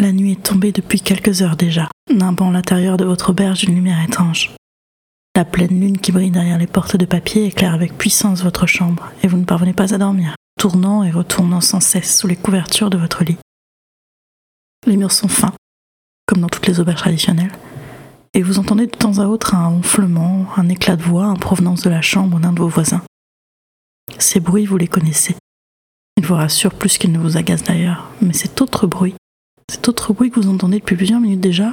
La nuit est tombée depuis quelques heures déjà, nimbant l'intérieur de votre auberge d'une lumière étrange. La pleine lune qui brille derrière les portes de papier éclaire avec puissance votre chambre, et vous ne parvenez pas à dormir, tournant et retournant sans cesse sous les couvertures de votre lit. Les murs sont fins, comme dans toutes les auberges traditionnelles, et vous entendez de temps à autre un ronflement, un éclat de voix en provenance de la chambre d'un de vos voisins. Ces bruits, vous les connaissez. Ils vous rassurent plus qu'ils ne vous agacent d'ailleurs, mais cet autre bruit, cet autre bruit que vous entendez depuis plusieurs minutes déjà,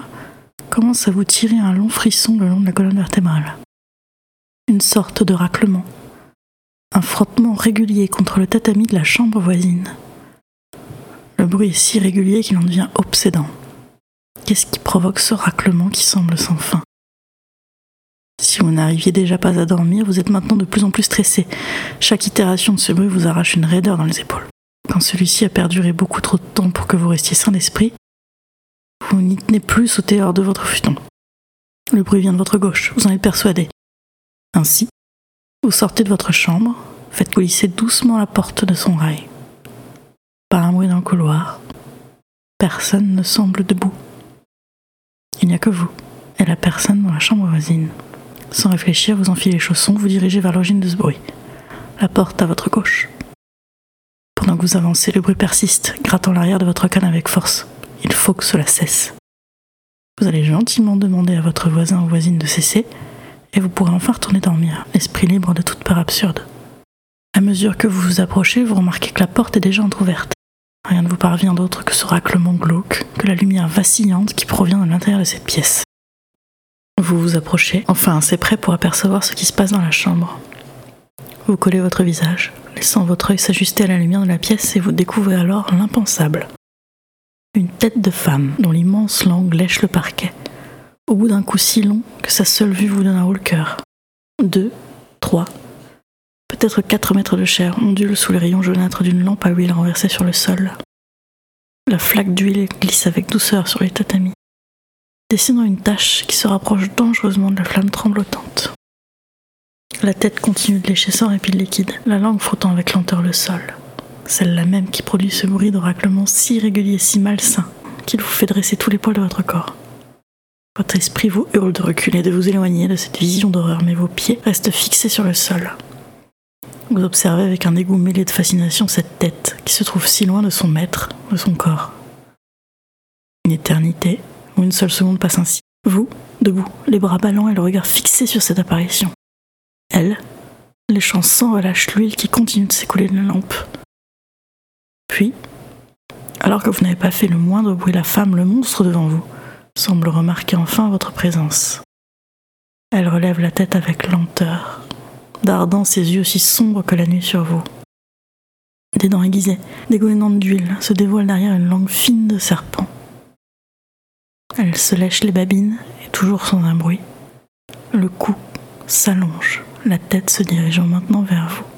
commence à vous tirer un long frisson le long de la colonne vertébrale. Une sorte de raclement, un frottement régulier contre le tatami de la chambre voisine. Le bruit est si régulier qu'il en devient obsédant. Qu'est-ce qui provoque ce raclement qui semble sans fin? Si vous n'arriviez déjà pas à dormir, vous êtes maintenant de plus en plus stressé. Chaque itération de ce bruit vous arrache une raideur dans les épaules. Quand celui-ci a perduré beaucoup trop de temps pour que vous restiez sain d'esprit, vous n'y tenez plus sauter hors de votre futon. Le bruit vient de votre gauche, vous en êtes persuadé. Ainsi, vous sortez de votre chambre, faites glisser doucement la porte de son rail. Pas un bruit dans le couloir. Personne ne semble debout. Il n'y a que vous et la personne dans la chambre voisine. Sans réfléchir, vous enfilez les chaussons, vous dirigez vers l'origine de ce bruit. La porte à votre gauche. Que vous avancez, le bruit persiste, grattant l'arrière de votre canne avec force. Il faut que cela cesse. Vous allez gentiment demander à votre voisin ou voisine de cesser, et vous pourrez enfin retourner dormir, l'esprit libre de toute peur absurde. À mesure que vous vous approchez, vous remarquez que la porte est déjà entr'ouverte. Rien ne vous parvient d'autre que ce raclement glauque, que la lumière vacillante qui provient de l'intérieur de cette pièce. Vous vous approchez, enfin assez près pour apercevoir ce qui se passe dans la chambre. Vous collez votre visage, laissant votre œil s'ajuster à la lumière de la pièce et vous découvrez alors l'impensable. Une tête de femme dont l'immense langue lèche le parquet, au bout d'un coup si long que sa seule vue vous donne un haut le cœur. Deux, trois, peut-être quatre mètres de chair ondulent sous les rayons jaunâtres d'une lampe à huile renversée sur le sol. La flaque d'huile glisse avec douceur sur les tatamis, dessinant une tache qui se rapproche dangereusement de la flamme tremblotante. La tête continue de lécher sans répit liquide, la langue frottant avec lenteur le sol. Celle-là même qui produit ce bruit de raclement si régulier, si malsain, qu'il vous fait dresser tous les poils de votre corps. Votre esprit vous hurle de reculer, de vous éloigner de cette vision d'horreur, mais vos pieds restent fixés sur le sol. Vous observez avec un dégoût mêlé de fascination cette tête qui se trouve si loin de son maître, de son corps. Une éternité, où une seule seconde passe ainsi. Vous, debout, les bras ballants et le regard fixé sur cette apparition. Elle, léchant sans relâche l'huile qui continue de s'écouler de la lampe. Puis, alors que vous n'avez pas fait le moindre bruit, la femme, le monstre devant vous, semble remarquer enfin votre présence. Elle relève la tête avec lenteur, dardant ses yeux aussi sombres que la nuit sur vous. Des dents aiguisées, dégoulinantes d'huile, se dévoilent derrière une langue fine de serpent. Elle se lèche les babines, et toujours sans un bruit. Le cou s'allonge, la tête se dirigeant maintenant vers vous.